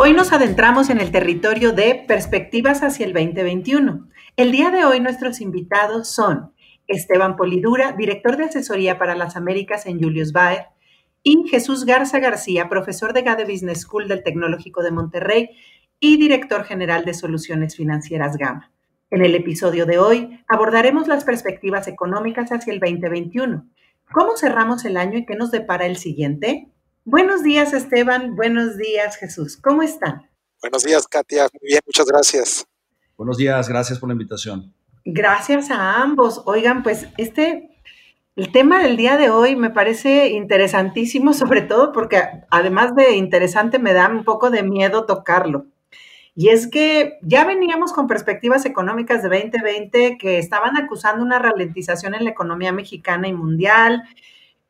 Hoy nos adentramos en el territorio de perspectivas hacia el 2021. El día de hoy nuestros invitados son Esteban Polidura, director de asesoría para las Américas en Julius Baer, y Jesús Garza García, profesor de GADE Business School del Tecnológico de Monterrey y director general de Soluciones Financieras Gama. En el episodio de hoy abordaremos las perspectivas económicas hacia el 2021. ¿Cómo cerramos el año y qué nos depara el siguiente? Buenos días, Esteban. Buenos días, Jesús. ¿Cómo están? Buenos días, Katia. Muy bien, muchas gracias. Buenos días, gracias por la invitación. Gracias a ambos. Oigan, pues este el tema del día de hoy me parece interesantísimo, sobre todo porque además de interesante me da un poco de miedo tocarlo. Y es que ya veníamos con perspectivas económicas de 2020 que estaban acusando una ralentización en la economía mexicana y mundial,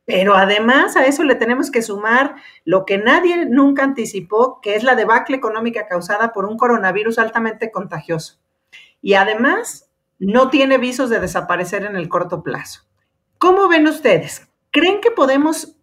pero además a eso le tenemos que sumar lo que nadie nunca anticipó, que es la debacle económica causada por un coronavirus altamente contagioso. Y además no tiene visos de desaparecer en el corto plazo. ¿Cómo ven ustedes? ¿Creen que podemos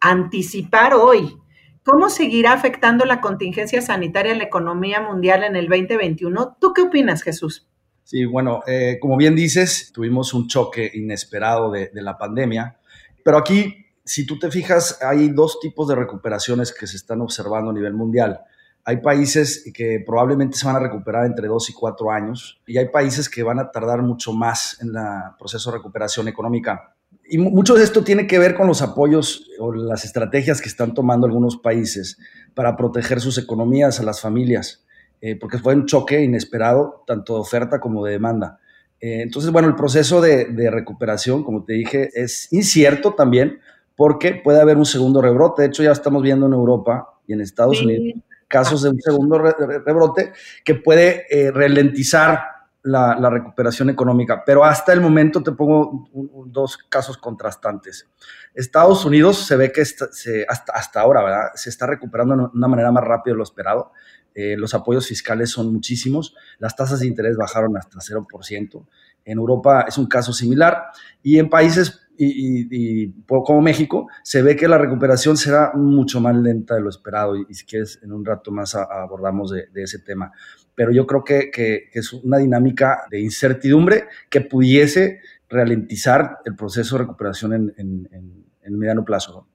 anticipar hoy cómo seguirá afectando la contingencia sanitaria en la economía mundial en el 2021? ¿Tú qué opinas, Jesús? Sí, bueno, eh, como bien dices, tuvimos un choque inesperado de la pandemia, pero aquí, si tú te fijas, hay dos tipos de recuperaciones que se están observando a nivel mundial. Hay países que probablemente se van a recuperar entre dos y cuatro años y hay países que van a tardar mucho más en el proceso de recuperación económica y mucho de esto tiene que ver con los apoyos o las estrategias que están tomando algunos países para proteger sus economías a las familias, eh, porque fue un choque inesperado, tanto de oferta como de demanda. Eh, entonces, bueno, el proceso de, recuperación, como te dije, es incierto también, porque puede haber un segundo rebrote. De hecho, ya estamos viendo en Europa y en Estados Unidos casos de un segundo rebrote que puede eh, ralentizar la, recuperación económica, pero hasta el momento te pongo dos casos contrastantes. Estados Unidos se ve que se, hasta, hasta ahora ¿verdad? se está recuperando de una manera más rápida de lo esperado. Eh, los apoyos fiscales son muchísimos, las tasas de interés bajaron hasta 0%. En Europa es un caso similar y en países y, como México se ve que la recuperación será mucho más lenta de lo esperado y, si quieres en un rato más abordamos de, ese tema pero yo creo que, que, es una dinámica de incertidumbre que pudiese ralentizar el proceso de recuperación en, en, en, mediano plazo.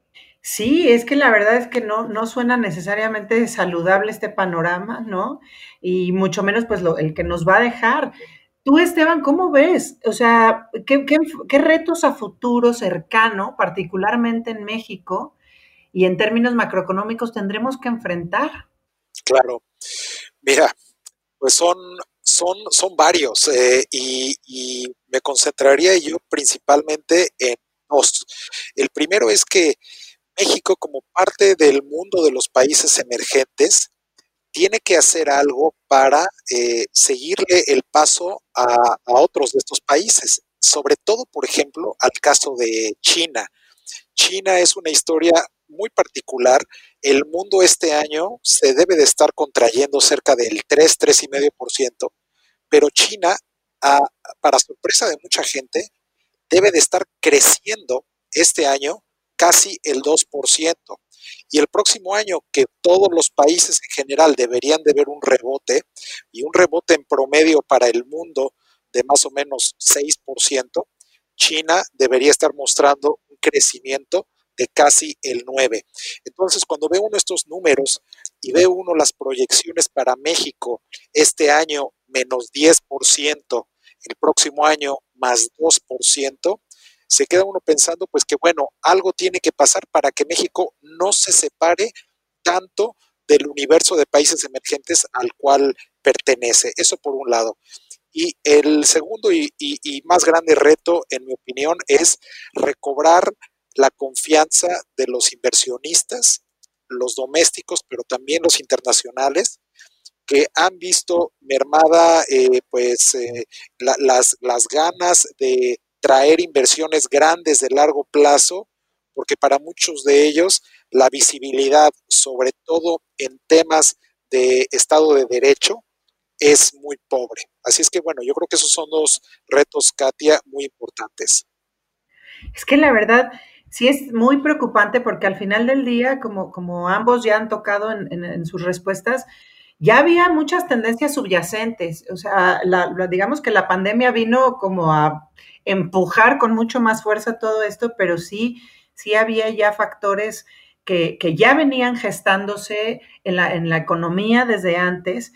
Sí, es que la verdad es que no, no suena necesariamente saludable este panorama, ¿no? Y mucho menos pues lo, el que nos va a dejar. Tú, Esteban, ¿cómo ves? O sea, ¿qué, qué, qué retos a futuro cercano, particularmente en México y en términos macroeconómicos, tendremos que enfrentar? Claro. Mira, pues son, son, son varios eh, y, me concentraría yo principalmente en dos. El primero es que México, como parte del mundo de los países emergentes, tiene que hacer algo para eh, seguirle el paso a, otros de estos países, sobre todo, por ejemplo, al caso de China. China es una historia muy particular el mundo este año se debe de estar contrayendo cerca del 3, 3,5%, pero China, para sorpresa de mucha gente, debe de estar creciendo este año casi el 2%. Y el próximo año, que todos los países en general deberían de ver un rebote, y un rebote en promedio para el mundo de más o menos 6%, China debería estar mostrando un crecimiento de casi el 9. Entonces, cuando ve uno estos números y ve uno las proyecciones para México este año menos 10%, el próximo año más 2%, se queda uno pensando pues que bueno, algo tiene que pasar para que México no se separe tanto del universo de países emergentes al cual pertenece. Eso por un lado. Y el segundo y, más grande reto, en mi opinión, es recobrar la confianza de los inversionistas los domésticos, pero también los internacionales, que han visto mermada eh, pues eh, las, las ganas de traer inversiones grandes de largo plazo, porque para muchos de ellos la visibilidad, sobre todo en temas de Estado de Derecho, es muy pobre. Así es que bueno, yo creo que esos son dos retos, Katia, muy importantes. Es que la verdad, sí es muy preocupante porque al final del día, como, como ambos ya han tocado en, sus respuestas, ya había muchas tendencias subyacentes. O sea, digamos que la pandemia vino como a empujar con mucho más fuerza todo esto, pero sí, sí había ya factores que, ya venían gestándose en la, en la, economía desde antes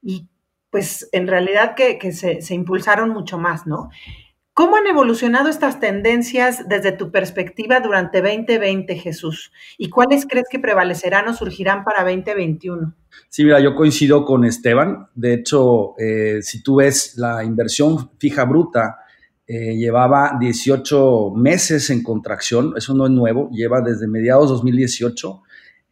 y pues en realidad que, se, se impulsaron mucho más, ¿no? ¿Cómo han evolucionado estas tendencias desde tu perspectiva durante 2020, Jesús? ¿Y cuáles crees que prevalecerán o surgirán para 2021? Sí, mira, yo coincido con Esteban. De hecho, eh, si tú ves la inversión fija bruta, eh, llevaba 18 meses en contracción, eso no es nuevo, lleva desde mediados 2018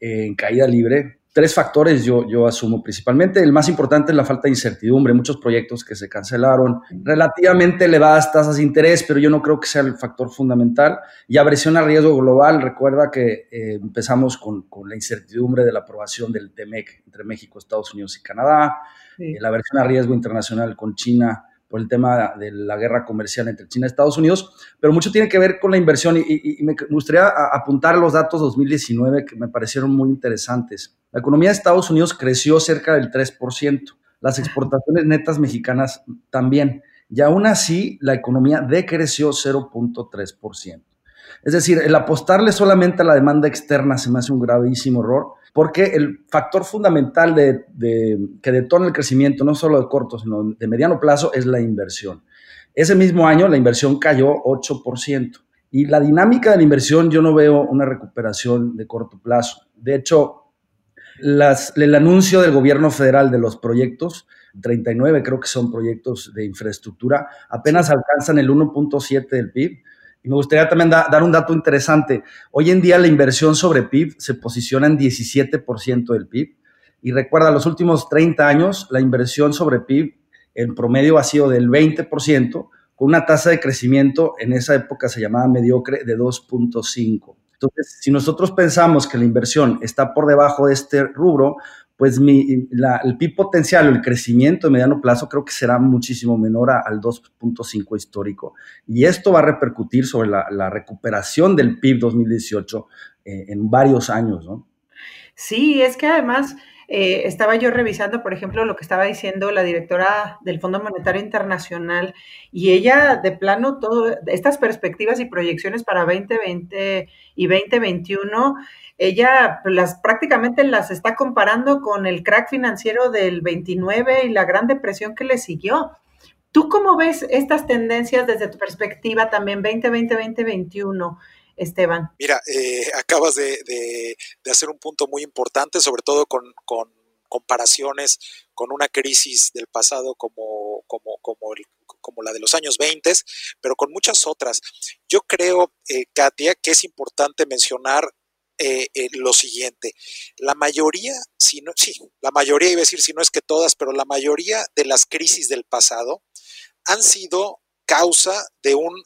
eh, en caída libre tres factores yo, yo asumo principalmente. El más importante es la falta de incertidumbre, muchos proyectos que se cancelaron, relativamente elevadas tasas de interés, pero yo no creo que sea el factor fundamental. Y aversión a riesgo global, recuerda que eh, empezamos con, con, la incertidumbre de la aprobación del TEMEC entre México, Estados Unidos y Canadá, la aversión a riesgo internacional con China por el tema de la guerra comercial entre China y Estados Unidos, pero mucho tiene que ver con la inversión y, me gustaría apuntar los datos 2019 que me parecieron muy interesantes. La economía de Estados Unidos creció cerca del 3%, las exportaciones netas mexicanas también, y aún así la economía decreció 0.3%. Es decir, el apostarle solamente a la demanda externa se me hace un gravísimo error porque el factor fundamental de, que detona el crecimiento, no solo de corto, sino de mediano plazo, es la inversión. Ese mismo año la inversión cayó 8%. Y la dinámica de la inversión yo no veo una recuperación de corto plazo. De hecho, las, el anuncio del gobierno federal de los proyectos, 39 creo que son proyectos de infraestructura, apenas alcanzan el 1.7 del PIB me gustaría también dar un dato interesante. Hoy en día la inversión sobre PIB se posiciona en 17% del PIB. Y recuerda, los últimos 30 años la inversión sobre PIB en promedio ha sido del 20%, con una tasa de crecimiento en esa época se llamaba mediocre de 2.5. Entonces, si nosotros pensamos que la inversión está por debajo de este rubro, pues mi, el PIB potencial o el crecimiento de mediano plazo creo que será muchísimo menor al 2.5 histórico. Y esto va a repercutir sobre la, recuperación del PIB 2018 eh, en varios años, ¿no? Sí, es que además eh, estaba yo revisando, por ejemplo, lo que estaba diciendo la directora del Fondo Monetario Internacional y ella de plano todo estas perspectivas y proyecciones para 2020 y 2021 ella las prácticamente las está comparando con el crack financiero del 29 y la gran depresión que le siguió. ¿Tú cómo ves estas tendencias desde tu perspectiva también 2020-2021? Esteban. Mira, eh, acabas de, hacer un punto muy importante, sobre todo con, comparaciones con una crisis del pasado como, como, como, como la de los años 20, pero con muchas otras. Yo creo, eh, Katia, que es importante mencionar eh, eh, lo siguiente. La mayoría, si no, sí, la mayoría, iba a decir si no es que todas, pero la mayoría de las crisis del pasado han sido causa de un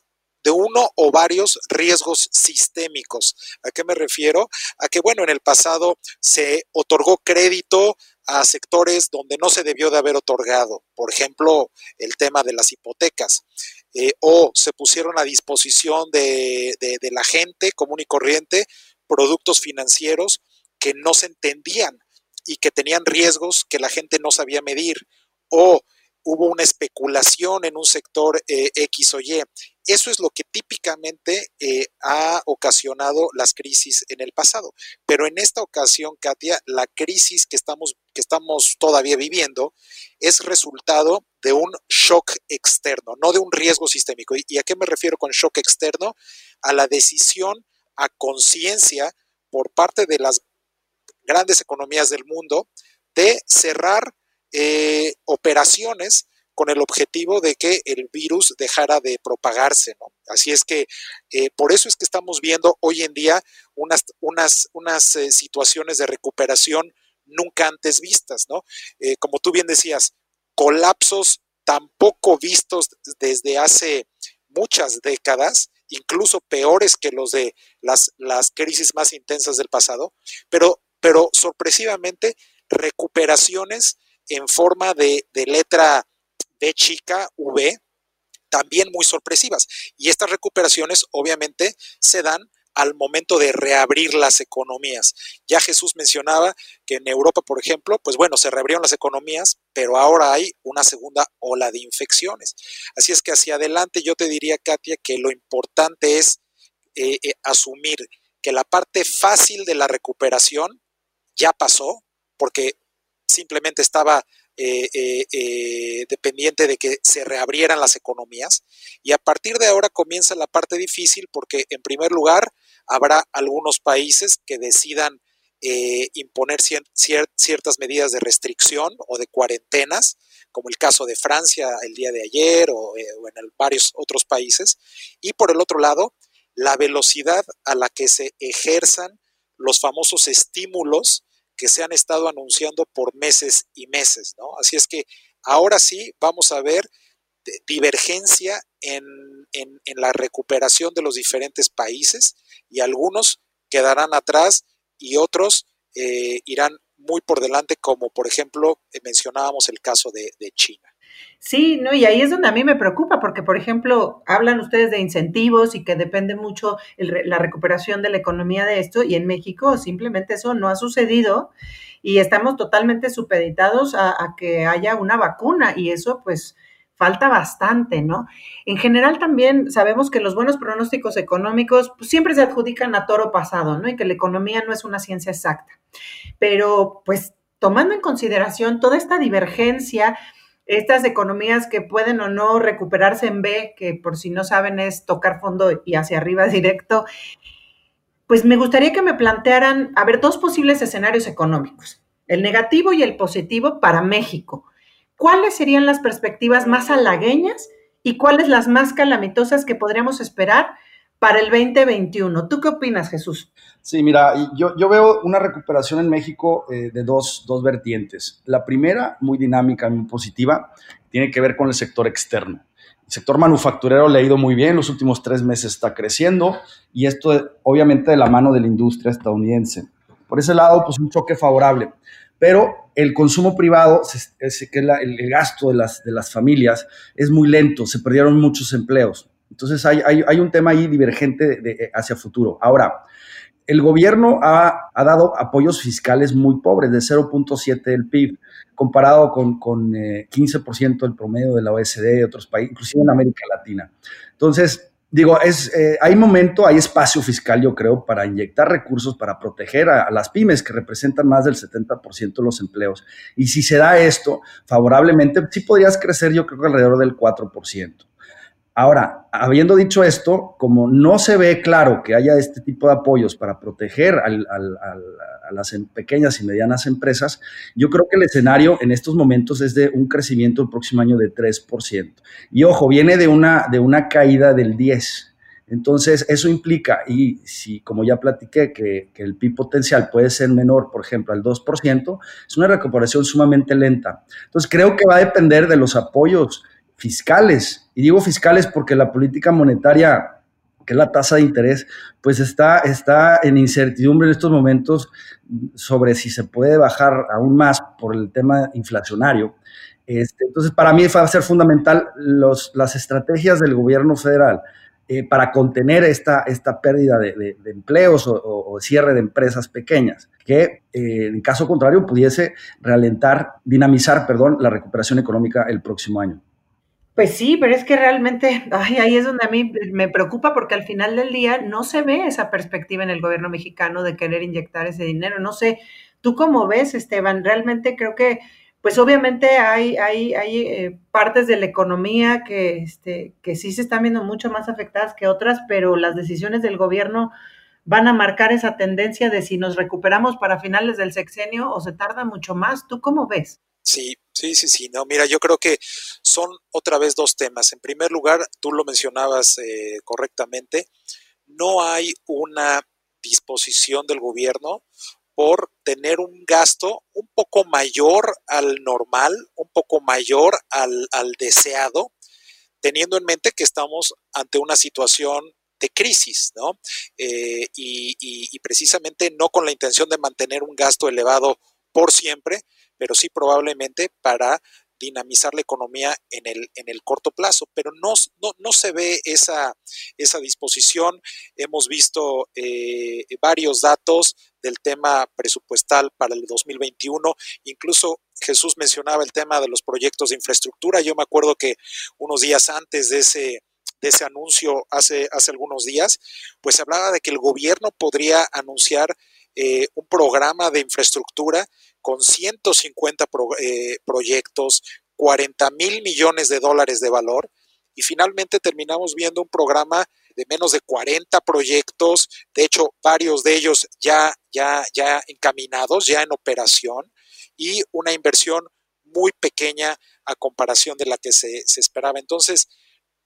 de uno o varios riesgos sistémicos. ¿A qué me refiero? A que, bueno, en el pasado se otorgó crédito a sectores donde no se debió de haber otorgado, por ejemplo, el tema de las hipotecas, eh, o se pusieron a disposición de, de la gente común y corriente productos financieros que no se entendían y que tenían riesgos que la gente no sabía medir o hubo una especulación en un sector eh, X o Y. Eso es lo que típicamente eh, ha ocasionado las crisis en el pasado. Pero en esta ocasión, Katia, la crisis que estamos, que estamos todavía viviendo es resultado de un shock externo, no de un riesgo sistémico. ¿Y a qué me refiero con shock externo? A la decisión a conciencia por parte de las grandes economías del mundo de cerrar eh, operaciones con el objetivo de que el virus dejara de propagarse. Así es que eh, por eso es que estamos viendo hoy en día unas, unas, unas eh, situaciones de recuperación nunca antes vistas. ¿no? Eh, como tú bien decías, colapsos tampoco vistos desde hace muchas décadas, incluso peores que los de las, las crisis más intensas del pasado, pero, pero sorpresivamente recuperaciones en forma de, de letra B chica, V, también muy sorpresivas. Y estas recuperaciones obviamente se dan al momento de reabrir las economías. Ya Jesús mencionaba que en Europa, por ejemplo, pues bueno, se reabrieron las economías, pero ahora hay una segunda ola de infecciones. Así es que hacia adelante yo te diría, Katia, que lo importante es eh, eh, asumir que la parte fácil de la recuperación ya pasó, porque simplemente estaba eh, eh, eh, dependiente de que se reabrieran las economías. Y a partir de ahora comienza la parte difícil porque, en primer lugar, habrá algunos países que decidan imponer ciertas medidas de restricción o de cuarentenas, como el caso de Francia el día de ayer o, o en varios otros países. Y por el otro lado, la velocidad a la que se ejerzan los famosos estímulos que se han estado anunciando por meses y meses, ¿no? Así es que ahora sí vamos a ver divergencia en, la recuperación de los diferentes países y algunos quedarán atrás y otros eh, irán muy por delante, como por ejemplo eh, mencionábamos el caso de China. Sí, no, y ahí es donde a mí me preocupa, porque, por ejemplo, hablan ustedes de incentivos y que depende mucho la recuperación de la economía de esto, y en México simplemente eso no ha sucedido y estamos totalmente supeditados a, que haya una vacuna, y eso, pues, falta bastante, ¿no? En general también sabemos que los buenos pronósticos económicos pues, siempre se adjudican a toro pasado, ¿no? Y que la economía no es una ciencia exacta. Pero, pues, tomando en consideración toda esta divergencia, estas economías que pueden o no recuperarse en B, que por si no saben es tocar fondo y hacia arriba directo, pues me gustaría que me plantearan, a ver, dos posibles escenarios económicos, el negativo y el positivo para México. ¿Cuáles serían las perspectivas más halagueñas y cuáles las más calamitosas que podríamos esperar para el 2021? ¿Tú qué opinas, Jesús? Sí, mira, yo, yo veo una recuperación en México eh, de dos, dos, vertientes. La primera, muy dinámica, muy positiva, tiene que ver con el sector externo. El sector manufacturero le ha ido muy bien, los últimos tres meses está creciendo y esto obviamente de la mano de la industria estadounidense. Por ese lado, pues un choque favorable. Pero el consumo privado, que el gasto de las, de las familias, es muy lento, se perdieron muchos empleos. Entonces hay, hay, un tema ahí divergente de, hacia futuro. Ahora, el gobierno ha, dado apoyos fiscales muy pobres, de 0.7 del PIB, comparado con, con 15% eh, del promedio de la OSD y otros países, inclusive en América Latina. Entonces, digo, es, eh, hay momento, hay espacio fiscal, yo creo, para inyectar recursos para proteger a, las pymes que representan más del 70% de los empleos. Y si se da esto favorablemente, sí podrías crecer, yo creo alrededor del 4%. Ahora, habiendo dicho esto, como no se ve claro que haya este tipo de apoyos para proteger a las em, pequeñas y medianas empresas, yo creo que el escenario en estos momentos es de un crecimiento el próximo año de 3%. Y ojo, viene de una, de una caída del 10%. Entonces, eso implica, y si como ya platiqué, que, que, el PIB potencial puede ser menor, por ejemplo, al 2%, es una recuperación sumamente lenta. Entonces, creo que va a depender de los apoyos fiscales. Y digo fiscales porque la política monetaria, que es la tasa de interés, pues está, está en incertidumbre en estos momentos sobre si se puede bajar aún más por el tema inflacionario. Este, entonces, para mí va a ser fundamental las estrategias del gobierno federal eh, para contener esta, esta pérdida de, empleos o, cierre de empresas pequeñas, que eh, en caso contrario pudiese ralentar, dinamizar, perdón, la recuperación económica el próximo año. Pues sí, pero es que realmente ahí es donde a mí me preocupa porque al final del día no se ve esa perspectiva en el gobierno mexicano de querer inyectar ese dinero. No sé, ¿tú cómo ves, Esteban? Realmente creo que, pues obviamente hay, hay, hay eh, partes de la economía que, este, que sí se están viendo mucho más afectadas que otras, pero las decisiones del gobierno van a marcar esa tendencia de si nos recuperamos para finales del sexenio o se tarda mucho más. ¿Tú cómo ves? Sí, Sí, sí, sí. No, mira, yo creo que son otra vez dos temas. En primer lugar, tú lo mencionabas eh, correctamente, no hay una disposición del gobierno por tener un gasto un poco mayor al normal, un poco mayor al, al deseado, teniendo en mente que estamos ante una situación de crisis, ¿no? Eh, y, y, precisamente no con la intención de mantener un gasto elevado por siempre, pero sí probablemente para dinamizar la economía en el, en el corto plazo, pero no, no, se ve esa, esa disposición. Hemos visto eh, varios datos del tema presupuestal para el 2021, incluso Jesús mencionaba el tema de los proyectos de infraestructura. Yo me acuerdo que unos días antes de ese, de ese anuncio, hace, hace algunos días, pues se hablaba de que el gobierno podría anunciar eh, un programa de infraestructura con 150 eh, proyectos, 40 mil millones de dólares de valor y finalmente terminamos viendo un programa de menos de 40 proyectos, de hecho varios de ellos ya, ya, ya encaminados, ya en operación y una inversión muy pequeña a comparación de la que se, se esperaba. Entonces,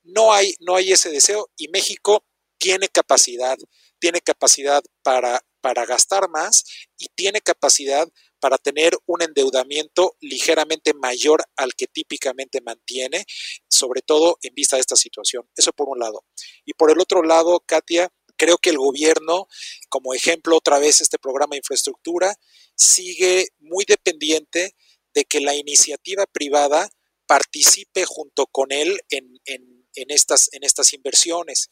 no hay, no hay ese deseo y México tiene capacidad, tiene capacidad para para gastar más y tiene capacidad para tener un endeudamiento ligeramente mayor al que típicamente mantiene, sobre todo en vista de esta situación. Eso por un lado. Y por el otro lado, Katia, creo que el gobierno, como ejemplo otra vez este programa de infraestructura, sigue muy dependiente de que la iniciativa privada participe junto con él en, estas, en estas inversiones.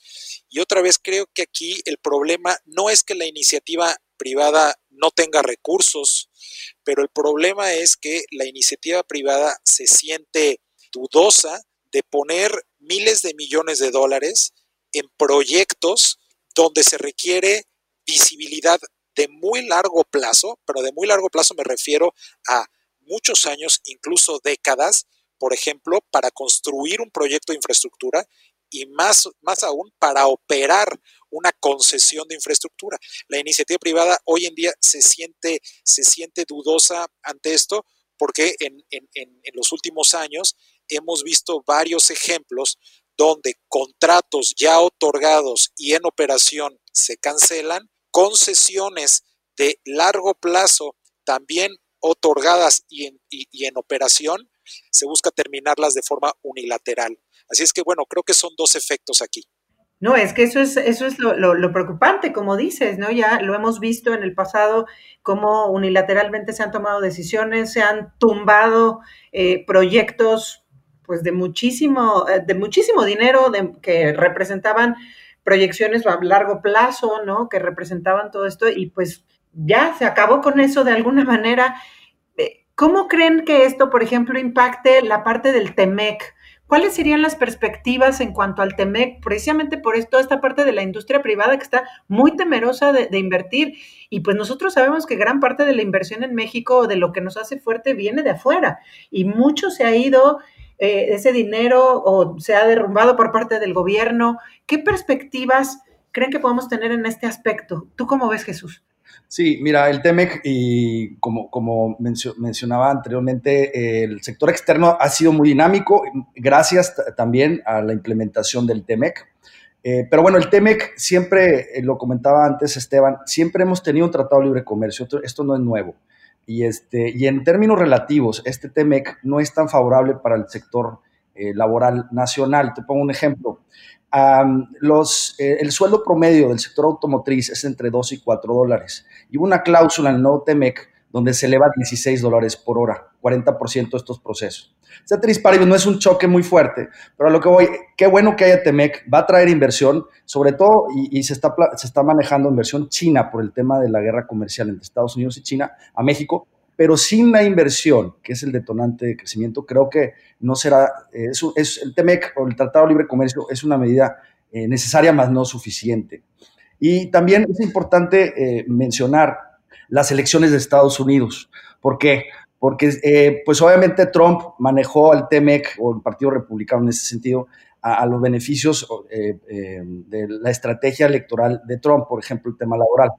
Y otra vez creo que aquí el problema no es que la iniciativa privada no tenga recursos, pero el problema es que la iniciativa privada se siente dudosa de poner miles de millones de dólares en proyectos donde se requiere visibilidad de muy largo plazo, pero de muy largo plazo me refiero a muchos años, incluso décadas, por ejemplo, para construir un proyecto de infraestructura y más, más aún para operar una concesión de infraestructura. La iniciativa privada hoy en día se siente, se siente dudosa ante esto porque en, en, en, los últimos años hemos visto varios ejemplos donde contratos ya otorgados y en operación se cancelan, concesiones de largo plazo también otorgadas y en, y en operación se busca terminarlas de forma unilateral. Así es que, bueno, creo que son dos efectos aquí. No, es que eso es, eso es lo, preocupante, como dices, ¿no? Ya lo hemos visto en el pasado, cómo unilateralmente se han tomado decisiones, se han tumbado eh, proyectos pues de muchísimo, eh, de muchísimo dinero que representaban proyecciones a largo plazo, ¿no? Que representaban todo esto y pues ya se acabó con eso de alguna manera ¿Cómo creen que esto, por ejemplo, impacte la parte del TEMEC? ¿Cuáles serían las perspectivas en cuanto al TEMEC? Precisamente por esto, esta parte de la industria privada que está muy temerosa de, invertir. Y pues nosotros sabemos que gran parte de la inversión en México, de lo que nos hace fuerte, viene de afuera. Y mucho se ha ido eh, ese dinero o se ha derrumbado por parte del gobierno. ¿Qué perspectivas creen que podemos tener en este aspecto? ¿Tú cómo ves, Jesús? Sí, mira, el TEMEC, y como, como mencionaba anteriormente, el sector externo ha sido muy dinámico, gracias también a la implementación del TEMEC. Eh, pero bueno, el TEMEC siempre, eh, lo comentaba antes Esteban, siempre hemos tenido un tratado de libre comercio, esto, no es nuevo. Y, este, y en términos relativos, este TEMEC no es tan favorable para el sector eh, laboral nacional. Te pongo un ejemplo eh, el sueldo promedio del sector automotriz es entre 2 y 4 dólares. Y hubo una cláusula en el nuevo TEMEC donde se eleva a 16 dólares por hora, 40% de estos procesos. Ceteris Paribus no es un choque muy fuerte, pero a lo que voy, qué bueno que haya TEMEC, va a traer inversión, sobre todo, y, se, está, se está manejando inversión china por el tema de la guerra comercial entre Estados Unidos y China a México, pero sin la inversión, que es el detonante de crecimiento, creo que no será, eh, es, el TEMEC o el Tratado de Libre Comercio es una medida eh, necesaria, más no suficiente. Y también es importante eh, mencionar las elecciones de Estados Unidos. ¿Por qué? Porque, pues obviamente Trump manejó al TEMEC o el Partido Republicano en ese sentido a, los beneficios de la estrategia electoral de Trump, por ejemplo, el tema laboral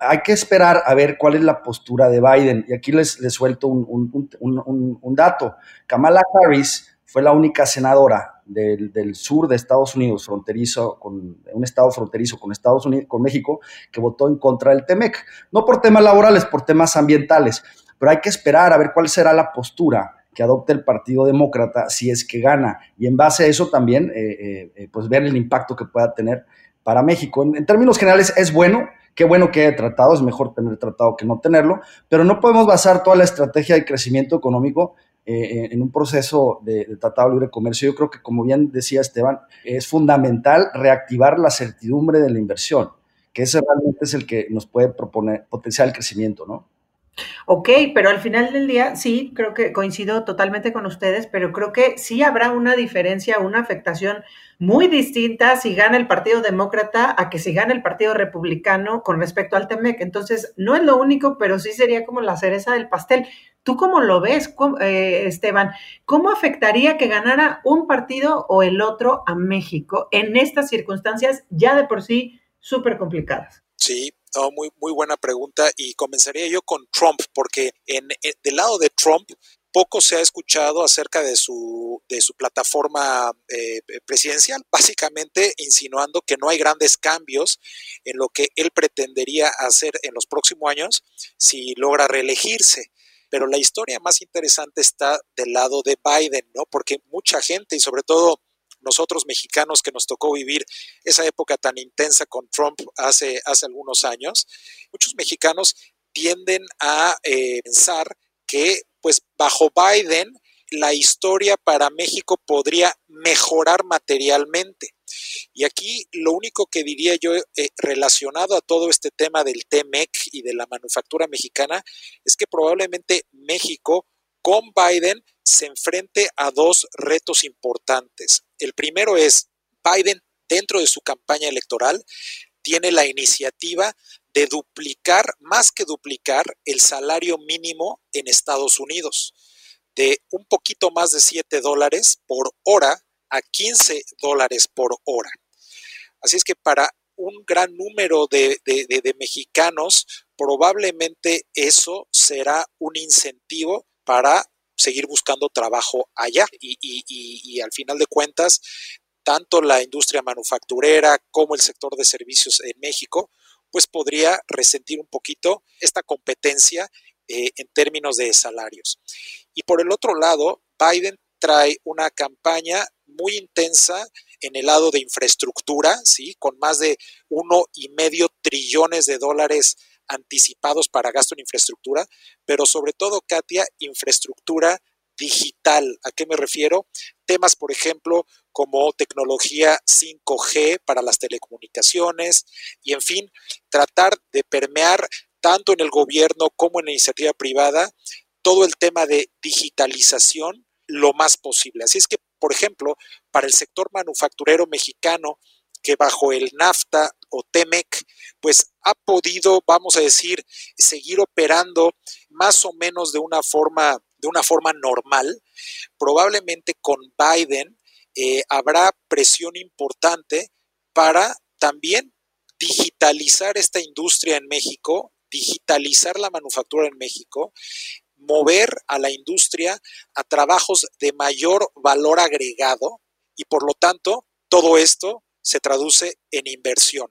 hay que esperar a ver cuál es la postura de Biden. Y aquí les, les suelto un, un, dato. Kamala Harris fue la única senadora del, del, sur de Estados Unidos, fronterizo, con un estado fronterizo con Estados Unidos, con México, que votó en contra del TEMEC. No por temas laborales, por temas ambientales. Pero hay que esperar a ver cuál será la postura que adopte el Partido Demócrata si es que gana. Y en base a eso también, eh, eh, eh, pues ver el impacto que pueda tener para México. En, términos generales, es bueno, qué bueno que haya tratado, es mejor tener tratado que no tenerlo, pero no podemos basar toda la estrategia de crecimiento económico en un proceso de, de, tratado de libre comercio. Yo creo que, como bien decía Esteban, es fundamental reactivar la certidumbre de la inversión, que ese realmente es el que nos puede proponer potenciar el crecimiento, ¿no? Ok, pero al final del día sí, creo que coincido totalmente con ustedes, pero creo que sí habrá una diferencia, una afectación muy distinta si gana el Partido Demócrata a que si gana el Partido Republicano con respecto al TEMEC. Entonces, no es lo único, pero sí sería como la cereza del pastel. ¿Tú cómo lo ves, eh, Esteban? ¿Cómo afectaría que ganara un partido o el otro a México en estas circunstancias ya de por sí súper complicadas? Sí, muy, muy buena pregunta y comenzaría yo con Trump, porque en, eh, del lado de Trump poco se ha escuchado acerca de su, de su plataforma eh, presidencial, básicamente insinuando que no hay grandes cambios en lo que él pretendería hacer en los próximos años si logra reelegirse. Pero la historia más interesante está del lado de Biden, ¿no? Porque mucha gente y sobre todo nosotros mexicanos que nos tocó vivir esa época tan intensa con Trump hace, hace algunos años, muchos mexicanos tienden a eh, pensar que pues bajo Biden la historia para México podría mejorar materialmente. Y aquí lo único que diría yo eh, relacionado a todo este tema del TEMEC y de la manufactura mexicana es que probablemente México con Biden se enfrente a dos retos importantes. El primero es, Biden dentro de su campaña electoral tiene la iniciativa de duplicar, más que duplicar, el salario mínimo en Estados Unidos, de un poquito más de 7 dólares por hora a 15 dólares por hora. Así es que para un gran número de, de mexicanos, probablemente eso será un incentivo para seguir buscando trabajo allá. Y, al final de cuentas, tanto la industria manufacturera como el sector de servicios en México, pues podría resentir un poquito esta competencia eh, en términos de salarios. Y por el otro lado, Biden trae una campaña muy intensa en el lado de infraestructura, ¿sí? con más de uno y medio trillones de dólares anticipados para gasto en infraestructura, pero sobre todo, Katia, infraestructura digital. ¿A qué me refiero? Temas, por ejemplo, como tecnología 5G para las telecomunicaciones y, en fin, tratar de permear tanto en el gobierno como en la iniciativa privada todo el tema de digitalización lo más posible. Así es que, por ejemplo, para el sector manufacturero mexicano, que bajo el NAFTA o TEMEC, pues ha podido, vamos a decir, seguir operando más o menos de una forma, de una forma normal. Probablemente con Biden eh, habrá presión importante para también digitalizar esta industria en México, digitalizar la manufactura en México, mover a la industria a trabajos de mayor valor agregado y por lo tanto todo esto se traduce en inversión,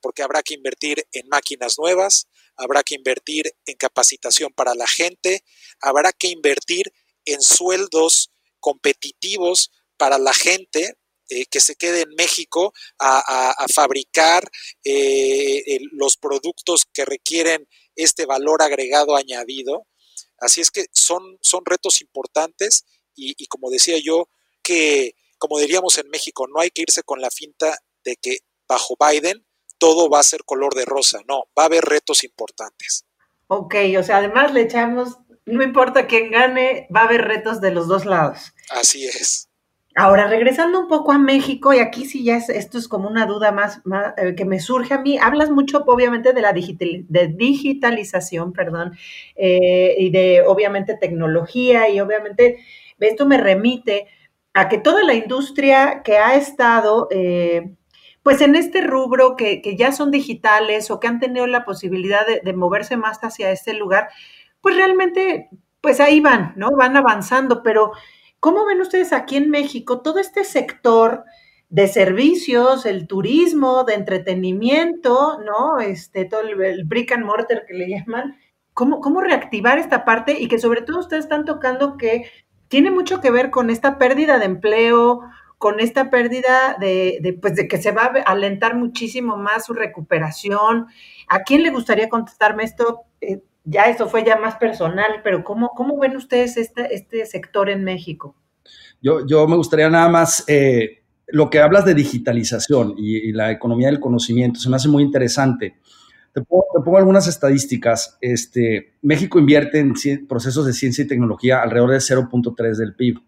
porque habrá que invertir en máquinas nuevas, habrá que invertir en capacitación para la gente, habrá que invertir en sueldos competitivos para la gente eh, que se quede en México a, fabricar eh, los productos que requieren este valor agregado añadido. Así es que son, son retos importantes y como decía yo, que como diríamos en México, no hay que irse con la finta de que bajo Biden todo va a ser color de rosa. No, va a haber retos importantes. Ok, o sea, además le echamos, no importa quién gane, va a haber retos de los dos lados. Así es. Ahora, regresando un poco a México, y aquí sí ya es, esto es como una duda más, eh, que me surge a mí, hablas mucho obviamente de la digitalización, perdón, eh, y de obviamente tecnología, y obviamente esto me remite a que toda la industria que ha estado, eh, pues en este rubro que, ya son digitales o que han tenido la posibilidad de, de moverse más hacia este lugar, pues realmente, pues ahí van, ¿no? Van avanzando, pero ¿cómo ven ustedes aquí en México todo este sector? de servicios, el turismo, de entretenimiento, ¿no? Este, todo el, brick and mortar que le llaman. ¿Cómo, ¿Cómo reactivar esta parte? Y que sobre todo ustedes están tocando que tiene mucho que ver con esta pérdida de empleo, con esta pérdida de, pues de que se va a alentar muchísimo más su recuperación. ¿A quién le gustaría contestarme esto? Eh, ya esto fue ya más personal, pero ¿cómo, cómo ven ustedes este, este sector en México? Yo, yo me gustaría nada más eh, lo que hablas de digitalización y, la economía del conocimiento se me hace muy interesante. Te pongo, algunas estadísticas. Este, México invierte en procesos de ciencia y tecnología alrededor del 0.3 del PIB.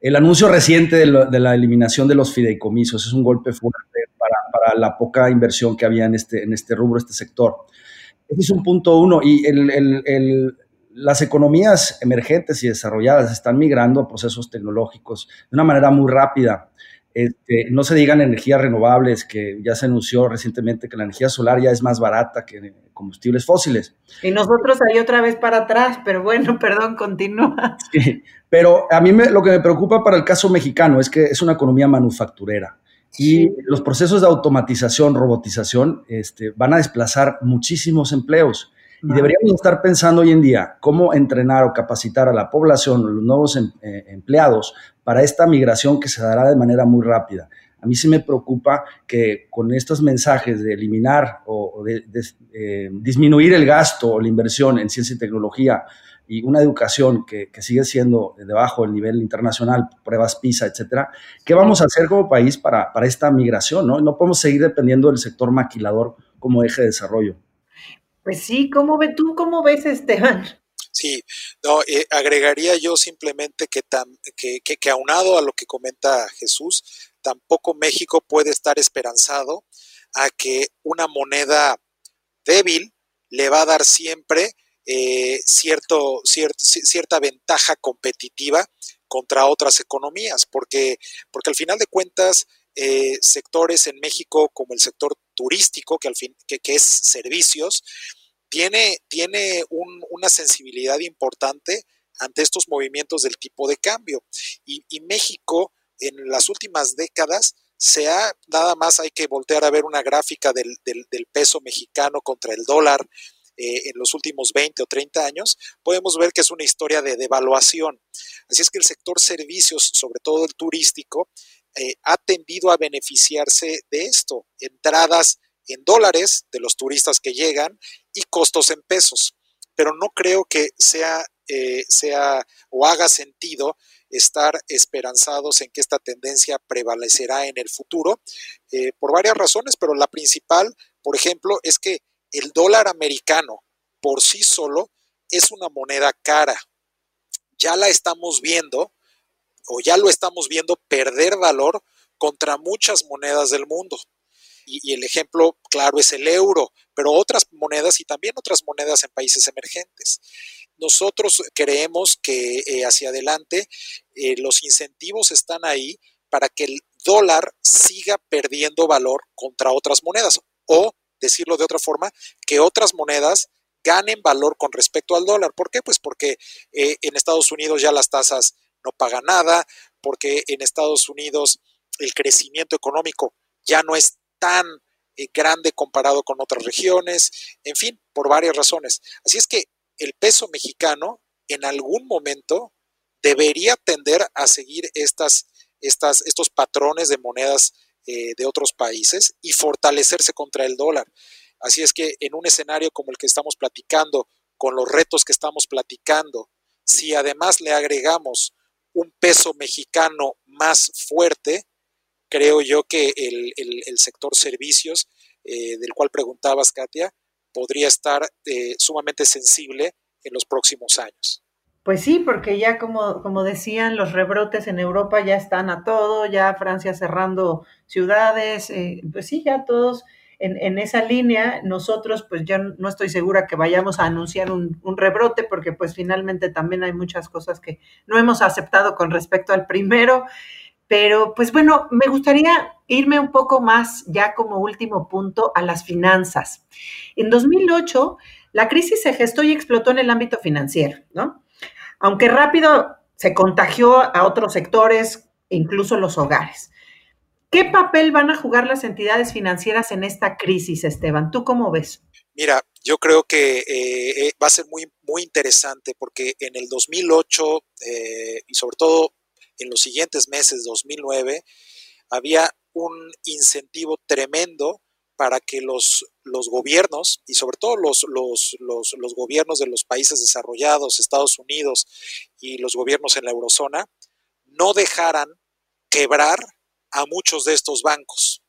El anuncio reciente de, la eliminación de los fideicomisos es un golpe fuerte para, la poca inversión que había en este, en este rubro, este sector. Ese es un punto uno. Y las economías emergentes y desarrolladas están migrando a procesos tecnológicos de una manera muy rápida. Este, no se digan energías renovables, que ya se anunció recientemente que la energía solar ya es más barata que combustibles fósiles. Y nosotros ahí otra vez para atrás, pero bueno, perdón, continúa. Sí, pero a mí me, lo que me preocupa para el caso mexicano es que es una economía manufacturera. Y los procesos de automatización, robotización, este, van a desplazar muchísimos empleos. Y deberíamos estar pensando hoy en día cómo entrenar o capacitar a la población, los nuevos em, eh, empleados, para esta migración que se dará de manera muy rápida. A mí sí me preocupa que con estos mensajes de eliminar o, de, eh, disminuir el gasto o la inversión en ciencia y tecnología y una educación que, sigue siendo debajo del nivel internacional, pruebas PISA, etcétera, ¿qué vamos a hacer como país para, para esta migración? ¿no? no podemos seguir dependiendo del sector maquilador como eje de desarrollo. Pues sí, ¿cómo ves tú? ¿Cómo ves, Esteban? Sí, no, eh, agregaría yo simplemente que, que, que, aunado a lo que comenta Jesús, tampoco México puede estar esperanzado a que una moneda débil le va a dar siempre eh, cierto, cierta ventaja competitiva contra otras economías, porque, porque al final de cuentas, eh, sectores en México como el sector turístico, que, al fin, que, es servicios, tiene, tiene una sensibilidad importante ante estos movimientos del tipo de cambio. Y, México en las últimas décadas se ha, nada más hay que voltear a ver una gráfica del, peso mexicano contra el dólar eh, en los últimos 20 o 30 años, podemos ver que es una historia de devaluación. Así es que el sector servicios, sobre todo el turístico, eh, ha tendido a beneficiarse de esto. Entradas en dólares de los turistas que llegan y costos en pesos. Pero no creo que sea, eh, sea o haga sentido estar esperanzados en que esta tendencia prevalecerá en el futuro por varias razones, pero la principal, por ejemplo, es que el dólar americano por sí solo es una moneda cara. Ya la estamos viendo o ya lo estamos viendo perder valor contra muchas monedas del mundo y, el ejemplo claro es el euro, pero otras monedas y también otras monedas en países emergentes. Nosotros creemos que eh, hacia adelante eh, los incentivos están ahí para que el dólar siga perdiendo valor contra otras monedas o, decirlo de otra forma, que otras monedas ganen valor con respecto al dólar. ¿Por qué? Pues porque eh, en Estados Unidos ya las tasas no pagan nada, porque en Estados Unidos el crecimiento económico ya no es tan eh, grande comparado con otras regiones, en fin, por varias razones. Así es que el peso mexicano en algún momento debería tender a seguir estas, estos patrones de monedas eh, de otros países y fortalecerse contra el dólar. Así es que en un escenario como el que estamos platicando, con los retos que estamos platicando, si además le agregamos un peso mexicano más fuerte, creo yo que el, sector servicios, eh, del cual preguntabas, Katia, podría estar eh, sumamente sensible en los próximos años. Pues sí, porque ya como, como decían, los rebrotes en Europa ya están a todo, ya Francia cerrando ciudades, eh, pues sí, ya todos en, esa línea. Nosotros, pues ya no estoy segura que vayamos a anunciar un, un, rebrote, porque pues finalmente también hay muchas cosas que no hemos aceptado con respecto al primero. Pero pues bueno, me gustaría irme un poco más ya como último punto a las finanzas. En 2008, la crisis se gestó y explotó en el ámbito financiero, ¿no? Aunque rápido se contagió a otros sectores, incluso los hogares. ¿Qué papel van a jugar las entidades financieras en esta crisis, Esteban? ¿Tú cómo ves? Mira, yo creo que eh, eh, va a ser muy, muy interesante porque en el 2008 eh, y sobre todo en los siguientes meses, 2009, había un incentivo tremendo para que los, los gobiernos, y sobre todo los, los, los, gobiernos de los países desarrollados, Estados Unidos y los gobiernos en la eurozona, no dejaran quebrar a muchos de estos bancos.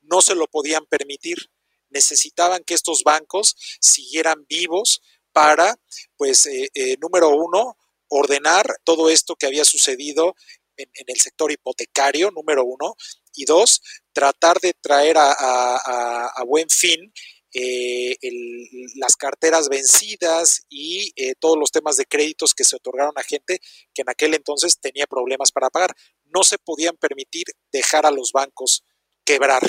No se lo podían permitir. Necesitaban que estos bancos siguieran vivos para, pues, eh, eh, número uno, ordenar todo esto que había sucedido en, el sector hipotecario, número uno, y dos, tratar de traer a, buen fin eh, las carteras vencidas y eh, todos los temas de créditos que se otorgaron a gente que en aquel entonces tenía problemas para pagar. No se podían permitir dejar a los bancos quebrar.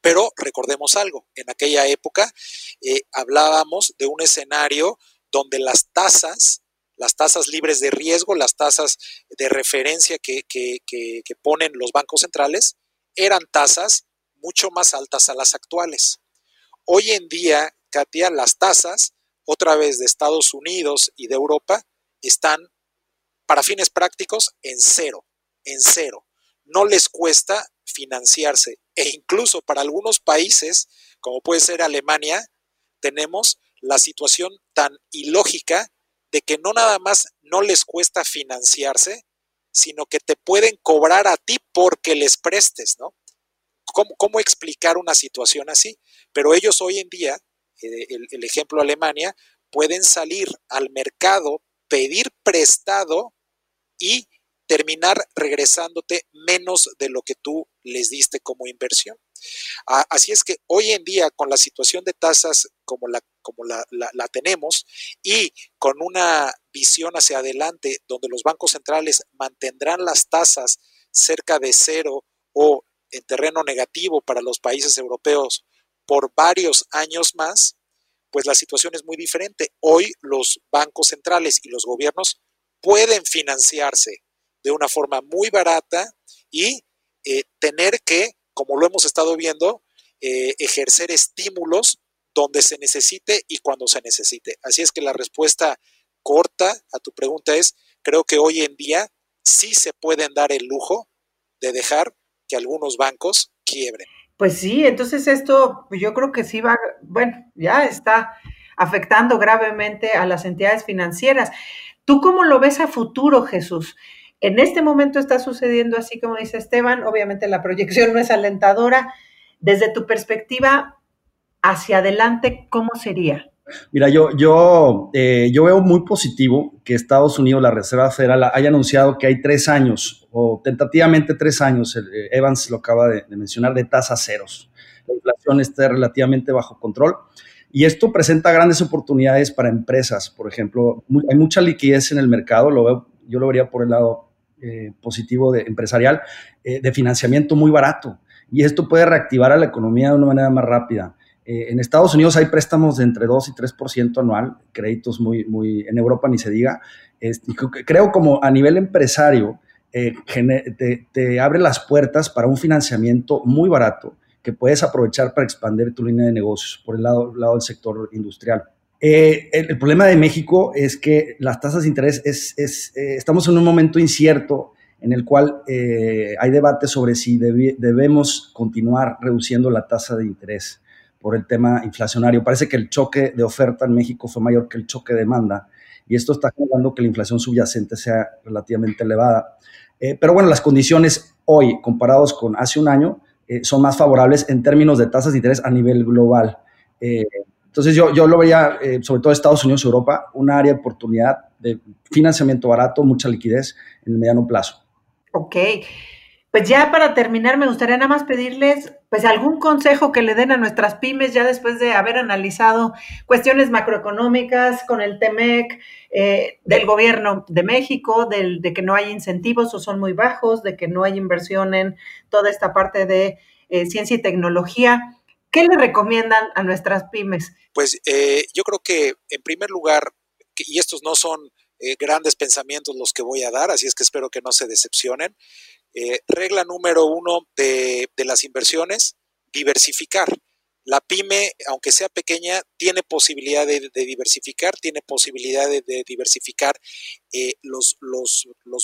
Pero recordemos algo, en aquella época eh, hablábamos de un escenario donde las tasas las tasas libres de riesgo, las tasas de referencia que, ponen los bancos centrales, eran tasas mucho más altas a las actuales. Hoy en día, Katia, las tasas, otra vez de Estados Unidos y de Europa, están para fines prácticos en cero, en cero. No les cuesta financiarse e incluso para algunos países, como puede ser Alemania, tenemos la situación tan ilógica de que no nada más no les cuesta financiarse, sino que te pueden cobrar a ti porque les prestes, ¿no? ¿Cómo, explicar una situación así? Pero ellos hoy en día, eh, el, el ejemplo Alemania, pueden salir al mercado, pedir prestado y terminar regresándote menos de lo que tú les diste como inversión. Así es que hoy en día, con la situación de tasas como la, como la, tenemos y con una visión hacia adelante donde los bancos centrales mantendrán las tasas cerca de cero o en terreno negativo para los países europeos por varios años más, pues la situación es muy diferente. Hoy los bancos centrales y los gobiernos pueden financiarse de una forma muy barata y eh, tener que como lo hemos estado viendo, eh, ejercer estímulos donde se necesite y cuando se necesite. Así es que la respuesta corta a tu pregunta es, creo que hoy en día sí se pueden dar el lujo de dejar que algunos bancos quiebren. Pues sí, entonces esto yo creo que sí va, bueno, ya está afectando gravemente a las entidades financieras. ¿Tú cómo lo ves a futuro, Jesús? En este momento está sucediendo así como dice Esteban, obviamente la proyección no es alentadora. Desde tu perspectiva, hacia adelante, ¿cómo sería? Mira, yo, yo, eh, yo veo muy positivo que Estados Unidos, la Reserva Federal, haya anunciado que hay tres años, o tentativamente tres años, eh, Evans lo acaba de, mencionar, de tasas ceros. La inflación está relativamente bajo control. Y esto presenta grandes oportunidades para empresas. Por ejemplo, hay mucha liquidez en el mercado, lo veo, yo lo vería por el lado eh, positivo de, empresarial eh, de financiamiento muy barato. Y esto puede reactivar a la economía de una manera más rápida. Eh, en Estados Unidos hay préstamos de entre 2 y 3% anual, créditos muy, muy, en Europa ni se diga. creo como a nivel empresario, te, te, abre las puertas para un financiamiento muy barato que puedes aprovechar para expandir tu línea de negocios por el lado, lado del sector industrial. Eh, el, problema de México es que las tasas de interés es, eh, estamos en un momento incierto en el cual eh, hay debate sobre si debemos continuar reduciendo la tasa de interés por el tema inflacionario. Parece que el choque de oferta en México fue mayor que el choque de demanda y esto está generando que la inflación subyacente sea relativamente elevada. pero bueno, las condiciones hoy, comparados con hace un año, son más favorables en términos de tasas de interés a nivel global. Entonces yo, yo lo veía, eh, sobre todo Estados Unidos, Europa, un área de oportunidad de financiamiento barato, mucha liquidez en el mediano plazo. Ok. Pues ya para terminar, me gustaría nada más pedirles pues algún consejo que le den a nuestras pymes ya después de haber analizado cuestiones macroeconómicas con el TEMEC, eh, del gobierno de México, del, de que no hay incentivos o son muy bajos, de que no hay inversión en toda esta parte de eh, ciencia y tecnología. ¿Qué le recomiendan a nuestras pymes? Pues eh, yo creo que en primer lugar, y estos no son grandes pensamientos los que voy a dar, así es que espero que no se decepcionen. Eh, regla número uno de, las inversiones, diversificar. La pyme, aunque sea pequeña, tiene posibilidad de, diversificar, tiene posibilidad de, diversificar eh, los,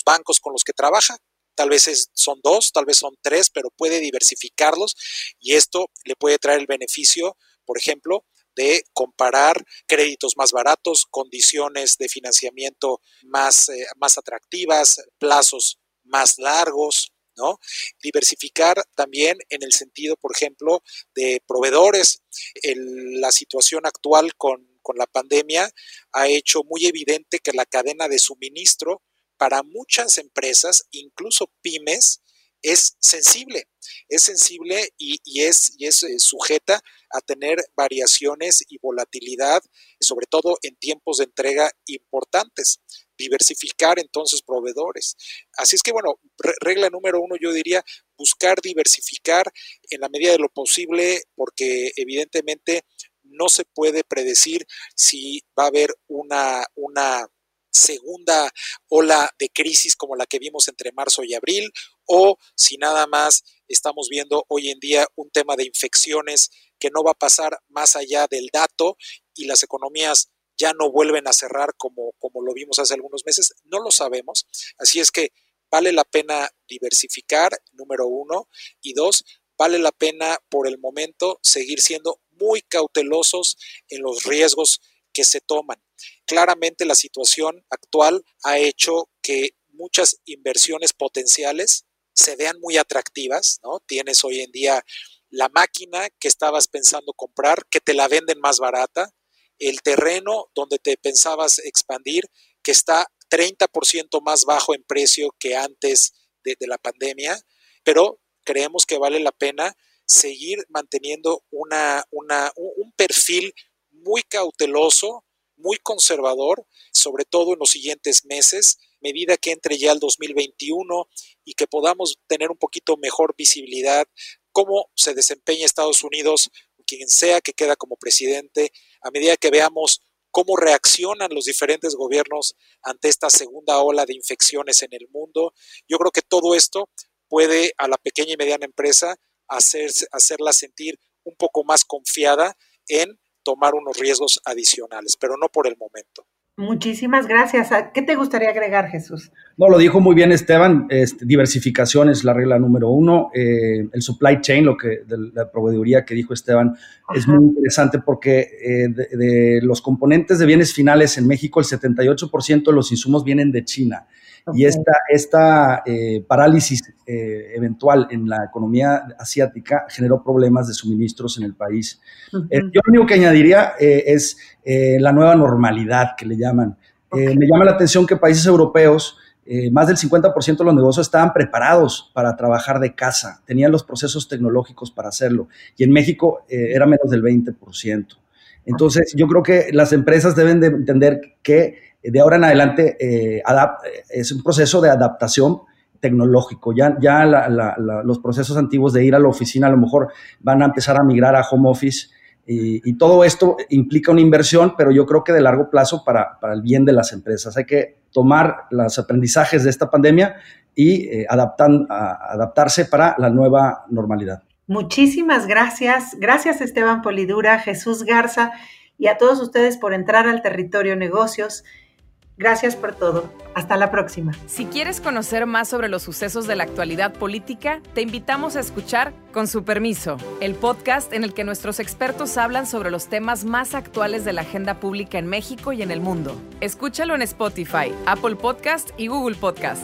bancos con los que trabaja. Tal vez son dos, tal vez son tres, pero puede diversificarlos y esto le puede traer el beneficio, por ejemplo, de comparar créditos más baratos, condiciones de financiamiento más, eh, más atractivas, plazos más largos, ¿no? Diversificar también en el sentido, por ejemplo, de proveedores. la situación actual con, con la pandemia ha hecho muy evidente que la cadena de suministro para muchas empresas, incluso pymes, es sensible, es sensible y, es, y es eh, sujeta a tener variaciones y volatilidad, sobre todo en tiempos de entrega importantes. Diversificar entonces proveedores. Así es que, bueno, regla número uno, yo diría buscar diversificar en la medida de lo posible, porque evidentemente no se puede predecir si va a haber una, una segunda ola de crisis como la que vimos entre marzo y abril, o si nada más estamos viendo hoy en día un tema de infecciones que no va a pasar más allá del dato y las economías ya no vuelven a cerrar como, como lo vimos hace algunos meses, no lo sabemos. Así es que vale la pena diversificar, número uno, y dos, vale la pena por el momento seguir siendo muy cautelosos en los riesgos se toman. Claramente la situación actual ha hecho que muchas inversiones potenciales se vean muy atractivas, ¿no? Tienes hoy en día la máquina que estabas pensando comprar, que te la venden más barata, el terreno donde te pensabas expandir, que está 30% más bajo en precio que antes de, la pandemia, pero creemos que vale la pena seguir manteniendo una, una, un perfil muy cauteloso, muy conservador, sobre todo en los siguientes meses, medida que entre ya el 2021 y que podamos tener un poquito mejor visibilidad cómo se desempeña Estados Unidos, quien sea que queda como presidente, a medida que veamos cómo reaccionan los diferentes gobiernos ante esta segunda ola de infecciones en el mundo. Yo creo que todo esto puede a la pequeña y mediana empresa hacer, hacerla sentir un poco más confiada en tomar unos riesgos adicionales, pero no por el momento. Muchísimas gracias. ¿Qué te gustaría agregar, Jesús? No, lo dijo muy bien Esteban. Este, diversificación es la regla número uno. Eh, el supply chain, lo que de la proveeduría que dijo Esteban, es muy interesante porque eh, de, los componentes de bienes finales en México, el 78% de los insumos vienen de China. Y esta, esta eh, parálisis eh, eventual en la economía asiática generó problemas de suministros en el país. Eh, yo lo único que añadiría es la nueva normalidad que le llaman. me llama la atención que países europeos, más del 50% de los negocios estaban preparados para trabajar de casa, tenían los procesos tecnológicos para hacerlo. Y en México era menos del 20%. Entonces, yo creo que las empresas deben de entender que de ahora en adelante eh, es un proceso de adaptación tecnológico. Ya, ya los procesos antiguos de ir a la oficina a lo mejor van a empezar a migrar a home office y, todo esto implica una inversión, pero yo creo que de largo plazo para, el bien de las empresas. Hay que tomar los aprendizajes de esta pandemia y eh, adaptarse para la nueva normalidad. Muchísimas gracias. Gracias Esteban Polidura, Jesús Garza y a todos ustedes por entrar al territorio negocios. Gracias por todo. Hasta la próxima. Si quieres conocer más sobre los sucesos de la actualidad política, te invitamos a escuchar Con su permiso, el podcast en el que nuestros expertos hablan sobre los temas más actuales de la agenda pública en México y en el mundo. Escúchalo en Spotify, Apple Podcast y Google Podcast.